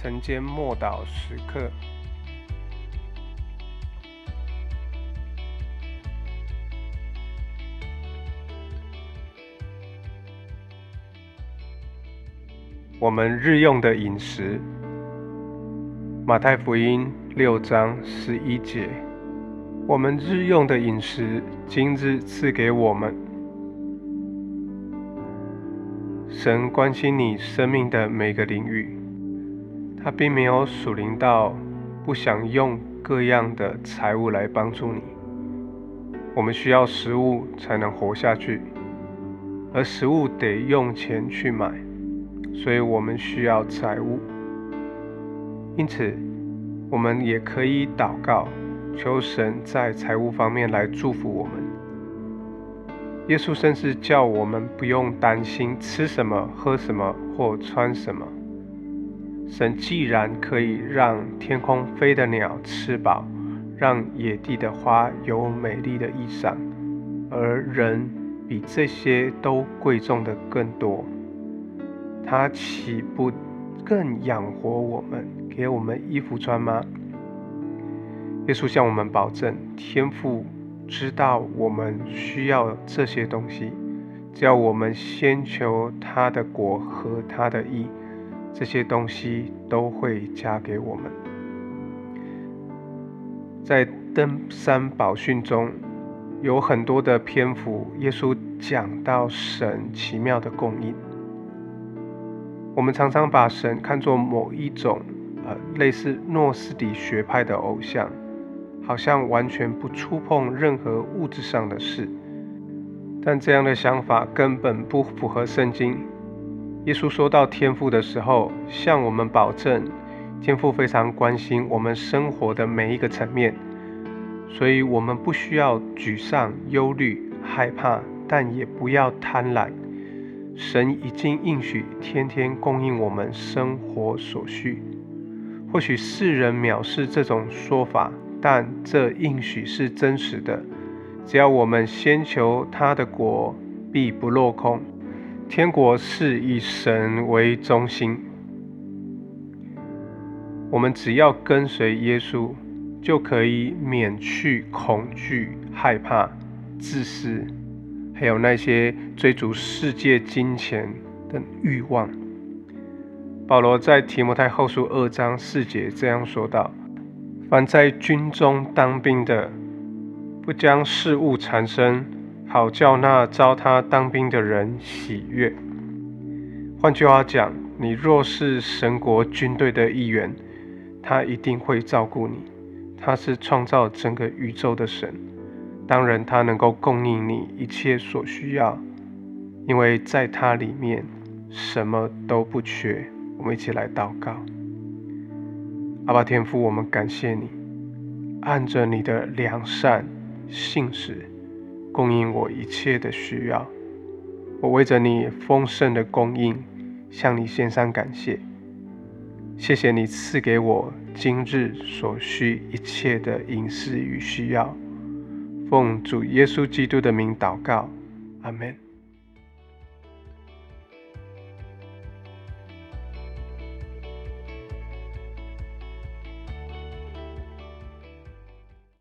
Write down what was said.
晨间默祷时刻。我们日用的饮食，马太福音六章十一节。我们日用的饮食，今日赐给我们。神关心你生命的每个领域，他并没有属灵到不想用各样的财物来帮助你。我们需要食物才能活下去，而食物得用钱去买，所以我们需要财物。因此，我们也可以祷告。求神在财务方面来祝福我们。耶稣甚至叫我们不用担心吃什么、喝什么或穿什么。神既然可以让天空飞的鸟吃饱，让野地的花有美丽的衣裳，而人比这些都贵重的更多，他岂不更养活我们，给我们衣服穿吗？耶稣向我们保证，天父知道我们需要这些东西，只要我们先求他的果和他的义，这些东西都会加给我们。在登山宝训中有很多的篇幅，耶稣讲到神奇妙的供应。我们常常把神看作某一种呃类似诺斯底学派的偶像。好像完全不触碰任何物质上的事，但这样的想法根本不符合圣经。耶稣说到天赋的时候，向我们保证，天赋非常关心我们生活的每一个层面，所以我们不需要沮丧、忧虑、害怕，但也不要贪婪。神已经应许天天供应我们生活所需。或许世人藐视这种说法。但这应许是真实的，只要我们先求他的国，必不落空。天国是以神为中心，我们只要跟随耶稣，就可以免去恐惧、害怕、自私，还有那些追逐世界金钱的欲望。保罗在提摩太后书二章四节这样说道。凡在军中当兵的，不将事物缠身，好叫那招他当兵的人喜悦。换句话讲，你若是神国军队的一员，他一定会照顾你。他是创造整个宇宙的神，当然他能够供应你一切所需要，因为在他里面什么都不缺。我们一起来祷告。阿爸天父，我们感谢你，按着你的良善信实，供应我一切的需要。我为着你丰盛的供应，向你献上感谢。谢谢你赐给我今日所需一切的饮食与需要。奉主耶稣基督的名祷告，阿门。